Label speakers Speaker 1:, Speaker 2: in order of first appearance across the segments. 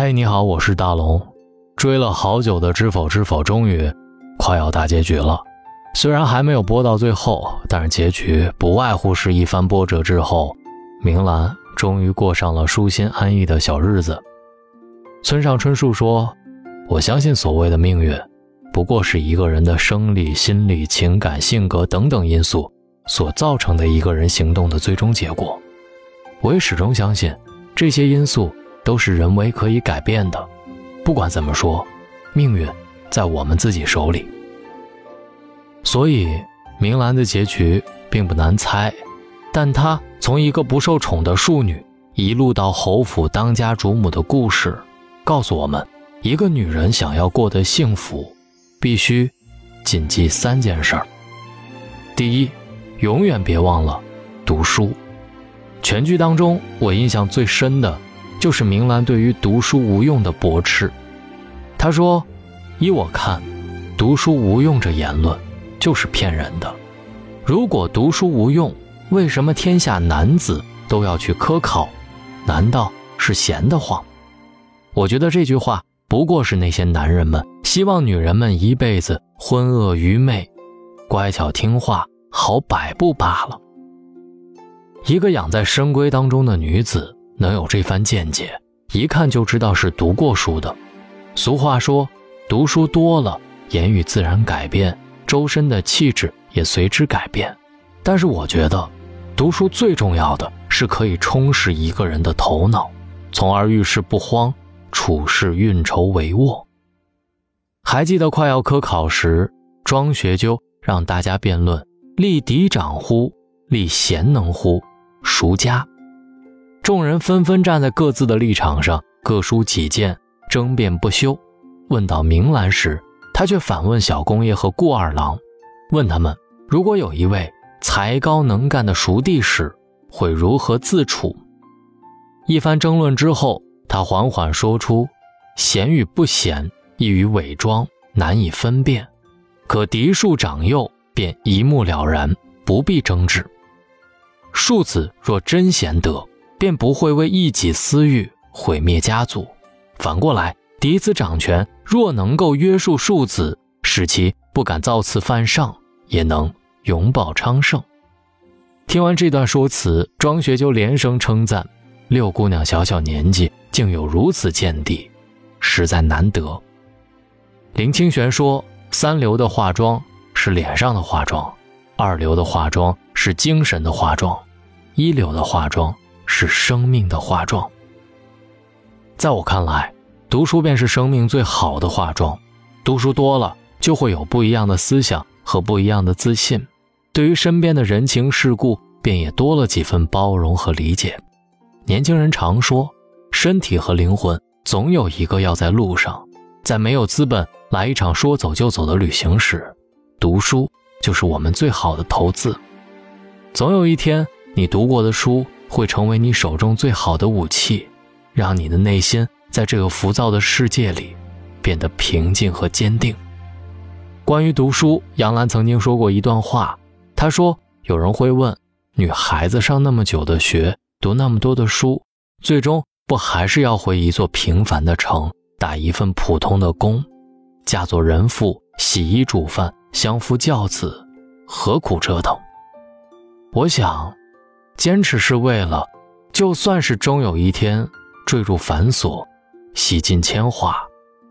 Speaker 1: 嘿，你好，我是大龙。追了好久的《知否知否》终于快要大结局了，虽然还没有播到最后，但是结局不外乎是一番波折之后，明兰终于过上了舒心安逸的小日子。村上春树说：“我相信所谓的命运，不过是一个人的生理、心理、情感、性格等等因素所造成的一个人行动的最终结果。”我也始终相信，这些因素都是人为可以改变的。不管怎么说，命运在我们自己手里。所以，明兰的结局并不难猜，但她从一个不受宠的庶女，一路到侯府当家主母的故事。告诉我们，一个女人想要过得幸福，必须谨记三件事儿。第一，永远别忘了读书。全剧当中，我印象最深的，就是明兰对于读书无用的驳斥。她说：“依我看，读书无用这言论就是骗人的。如果读书无用，为什么天下男子都要去科考？难道是闲得慌？”我觉得这句话不过是那些男人们希望女人们一辈子昏恶愚昧、乖巧听话、好摆布罢了。一个养在深闺当中的女子能有这番见解，一看就知道是读过书的。俗话说，读书多了，言语自然改变，周身的气质也随之改变。但是我觉得，读书最重要的是可以充实一个人的头脑，从而遇事不慌。处事运筹帷幄。还记得快要科考时，庄学究让大家辩论：立嫡长乎？立贤能乎？孰佳？众人纷纷站在各自的立场上，各抒己见，争辩不休。问到明兰时，他却反问小公爷和顾二郎，问他们：如果有一位才高能干的熟弟时，会如何自处？一番争论之后。他缓缓说出：“贤与不贤，易于伪装，难以分辨；可嫡庶长幼，便一目了然，不必争执。庶子若真贤德，便不会为一己私欲毁灭家族；反过来，嫡子掌权，若能够约束庶子，使其不敢造次犯上，也能永保昌盛。”听完这段说辞，庄学究连声称赞：“六姑娘小小年纪。”竟有如此见地，实在难得。林清玄说：“三流的化妆是脸上的化妆，二流的化妆是精神的化妆，一流的化妆是生命的化妆。”在我看来，读书便是生命最好的化妆。读书多了，就会有不一样的思想和不一样的自信，对于身边的人情世故，便也多了几分包容和理解。年轻人常说。身体和灵魂总有一个要在路上，在没有资本来一场说走就走的旅行时，读书就是我们最好的投资。总有一天，你读过的书会成为你手中最好的武器，让你的内心在这个浮躁的世界里变得平静和坚定。关于读书，杨澜曾经说过一段话，她说：“有人会问，女孩子上那么久的学，读那么多的书，最终……”不还是要回一座平凡的城，打一份普通的工，嫁做人妇，洗衣煮饭，相夫教子，何苦折腾？我想，坚持是为了，就算是终有一天坠入繁琐，洗尽铅华，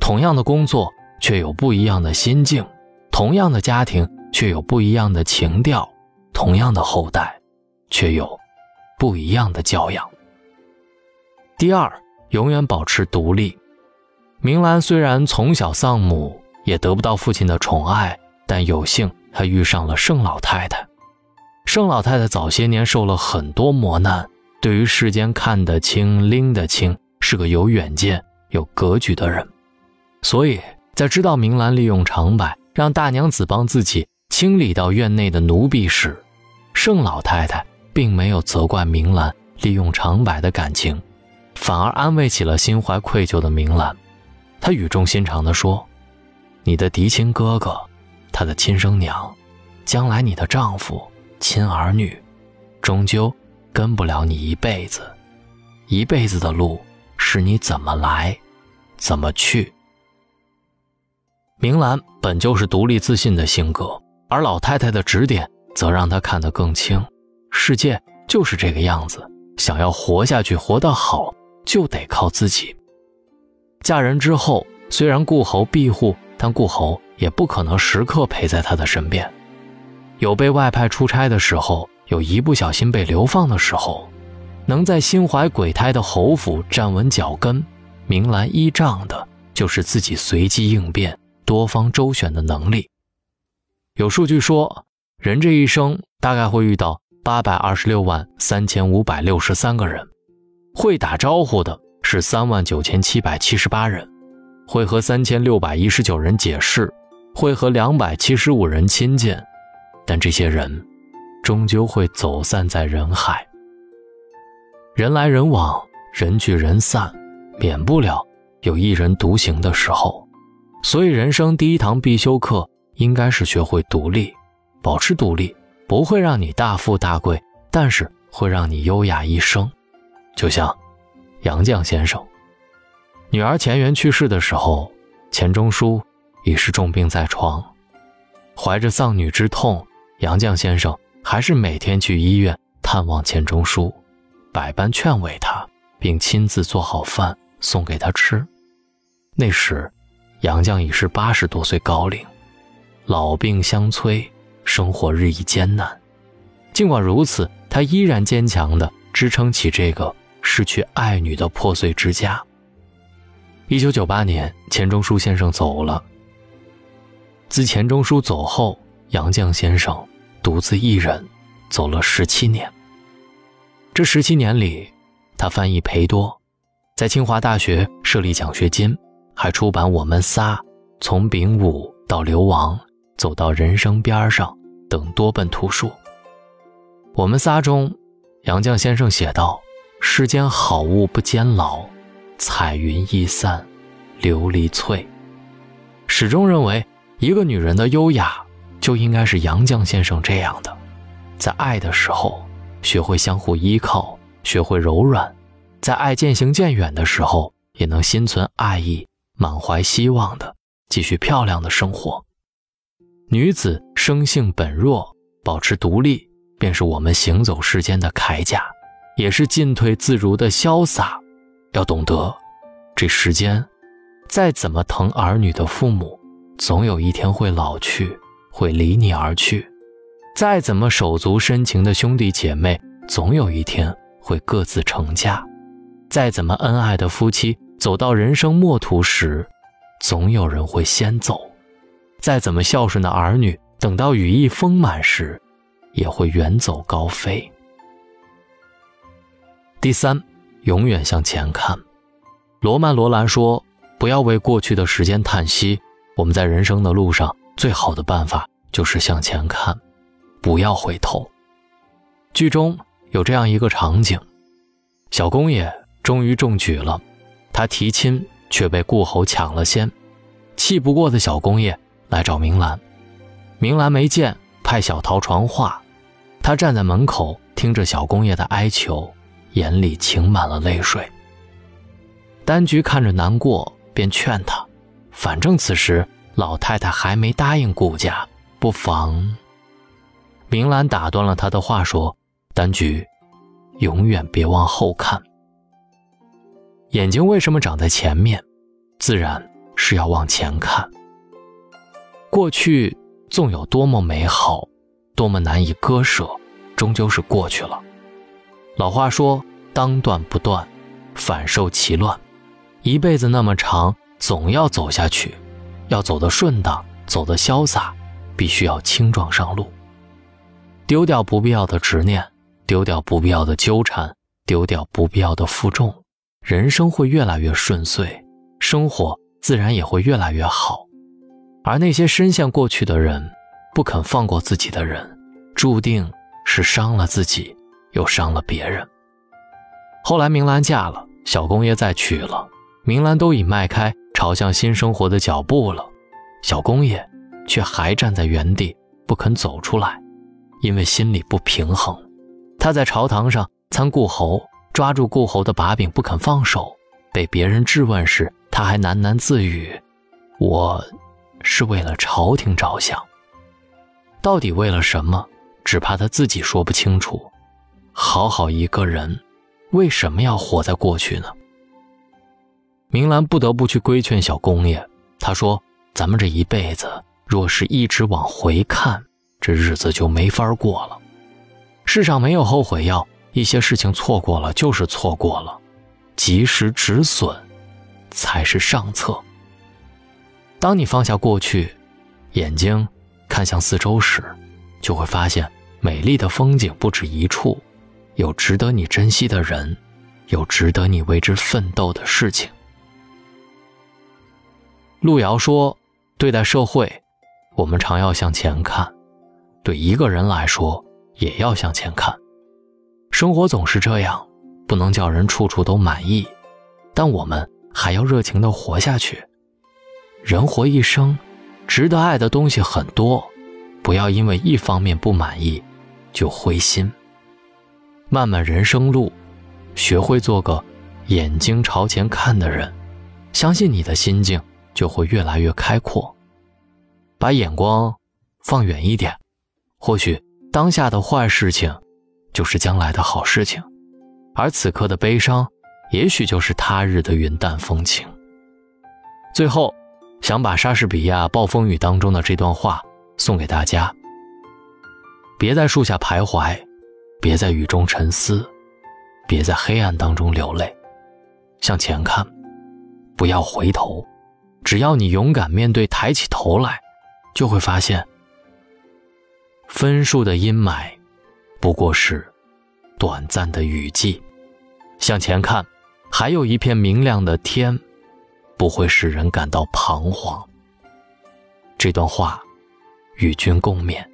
Speaker 1: 同样的工作却有不一样的心境，同样的家庭却有不一样的情调，同样的后代，却有不一样的教养。第二，永远保持独立。明兰虽然从小丧母，也得不到父亲的宠爱，但有幸她遇上了盛老太太。盛老太太早些年受了很多磨难，对于世间看得清、拎得清，是个有远见、有格局的人。所以在知道明兰利用长柏让大娘子帮自己清理到院内的奴婢时，盛老太太并没有责怪明兰利用长柏的感情。反而安慰起了心怀愧疚的明兰，他语重心长地说：“你的嫡亲哥哥，他的亲生娘，将来你的丈夫、亲儿女，终究跟不了你一辈子。一辈子的路，是你怎么来，怎么去。明兰本就是独立自信的性格，而老太太的指点则让她看得更清，世界就是这个样子。想要活下去，活得好，就得靠自己。嫁人之后，虽然顾侯庇护，但顾侯也不可能时刻陪在她的身边。有被外派出差的时候，有一不小心被流放的时候，能在心怀鬼胎的侯府站稳脚跟，明兰依仗的就是自己随机应变。多方周旋的能力。有数据说，人这一生大概会遇到八百二十六万三千五百六十三个人，会打招呼的是三万九千七百七十八人，会和三千六百一十九人解释，会和两百七十五人亲近，但这些人终究会走散在人海。人来人往，人聚人散，免不了有一人独行的时候。所以，人生第一堂必修课应该是学会独立，保持独立不会让你大富大贵，但是会让你优雅一生。就像杨绛先生，女儿钱媛去世的时候，钱钟书已是重病在床，怀着丧女之痛，杨绛先生还是每天去医院探望钱钟书，百般劝慰他，并亲自做好饭送给他吃。那时。杨绛已是八十多岁高龄，老病相催，生活日益艰难。尽管如此，他依然坚强地支撑起这个失去爱女的破碎之家。一九九八年，钱钟书先生走了。自钱钟书走后，杨绛先生独自一人走了十七年。这十七年里，他翻译裴多，在清华大学设立奖学金。还出版《我们仨》，从丙午到流亡，走到人生边上等多本图书。《我们仨》中，杨绛先生写道：“世间好物不坚牢，彩云易散琉璃脆。”始终认为，一个女人的优雅就应该是杨绛先生这样的，在爱的时候学会相互依靠，学会柔软；在爱渐行渐远的时候，也能心存爱意。满怀希望的继续漂亮的生活。女子生性本弱，保持独立，便是我们行走世间的铠甲，也是进退自如的潇洒。要懂得，这世间，再怎么疼儿女的父母，总有一天会老去，会离你而去；再怎么手足深情的兄弟姐妹，总有一天会各自成家；再怎么恩爱的夫妻。走到人生末途时，总有人会先走；再怎么孝顺的儿女，等到羽翼丰满时，也会远走高飞。第三，永远向前看。罗曼·罗兰说：“不要为过去的时间叹息，我们在人生的路上，最好的办法就是向前看，不要回头。”剧中有这样一个场景：小公爷终于中举了。他提亲却被顾侯抢了先，气不过的小公爷来找明兰，明兰没见，派小桃传话。他站在门口听着小公爷的哀求，眼里噙满了泪水。丹菊看着难过，便劝他：“反正此时老太太还没答应顾家，不妨……”明兰打断了他的话，说：“丹菊，永远别往后看。”眼睛为什么长在前面？自然是要往前看。过去纵有多么美好，多么难以割舍，终究是过去了。老话说：“当断不断，反受其乱。”一辈子那么长，总要走下去，要走得顺当，走得潇洒，必须要轻装上路。丢掉不必要的执念，丢掉不必要的纠缠，丢掉不必要的负重。人生会越来越顺遂，生活自然也会越来越好。而那些深陷过去的人，不肯放过自己的人，注定是伤了自己，又伤了别人。后来明兰嫁了，小公爷再娶了，明兰都已迈开朝向新生活的脚步了，小公爷却还站在原地不肯走出来，因为心里不平衡。他在朝堂上参顾侯。抓住顾侯的把柄不肯放手，被别人质问时，他还喃喃自语：“我是为了朝廷着想。”到底为了什么？只怕他自己说不清楚。好好一个人，为什么要活在过去呢？明兰不得不去规劝小公爷。他说：“咱们这一辈子，若是一直往回看，这日子就没法过了。世上没有后悔药，一些事情错过了就是错过了，及时止损，才是上策。当你放下过去，眼睛看向四周时，就会发现美丽的风景不止一处。”有值得你珍惜的人，有值得你为之奋斗的事情。路遥说：“对待社会，我们常要向前看；对一个人来说，也要向前看。生活总是这样，不能叫人处处都满意，但我们还要热情的活下去。人活一生，值得爱的东西很多，不要因为一方面不满意就灰心。”漫漫人生路，学会做个眼睛朝前看的人，相信你的心境就会越来越开阔。把眼光放远一点，或许当下的坏事情就是将来的好事情，而此刻的悲伤，也许就是他日的云淡风轻。最后，想把莎士比亚《暴风雨》当中的这段话送给大家：别在树下徘徊。别在雨中沉思，别在黑暗当中流泪，向前看，不要回头。只要你勇敢面对，抬起头来，就会发现，分数的阴霾不过是短暂的雨季。向前看，还有一片明亮的天，不会使人感到彷徨。这段话与君共勉，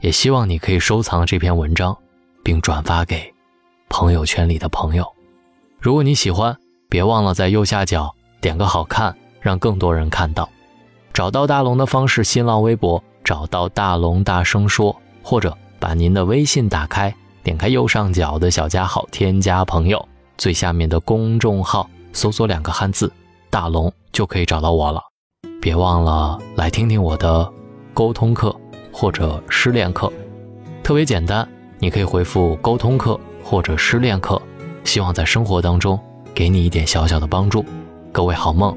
Speaker 1: 也希望你可以收藏这篇文章。并转发给朋友圈里的朋友。如果你喜欢，别忘了在右下角点个好看，让更多人看到。找到大龙的方式：新浪微博找到大龙大声说，或者把您的微信打开，点开右上角的小加号，添加朋友，最下面的公众号搜索两个汉字“大龙”就可以找到我了。别忘了来听听我的沟通课或者失恋课，特别简单。你可以回复沟通课或者失恋课，希望在生活当中给你一点小小的帮助。各位好梦，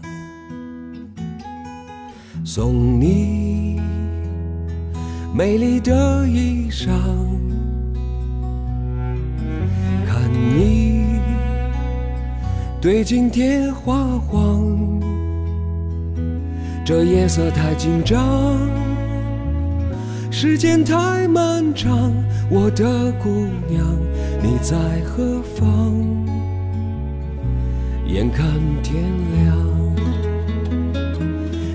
Speaker 2: 送你美丽的衣裳，看你对镜贴花黄，这夜色太紧张。时间太漫长，我的姑娘，你在何方？眼看天亮，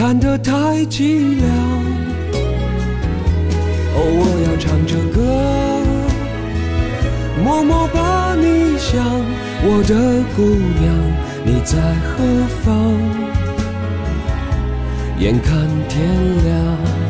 Speaker 2: 弹得太凄凉。哦，我要唱着歌，默默把你想，我的姑娘，你在何方？眼看天亮。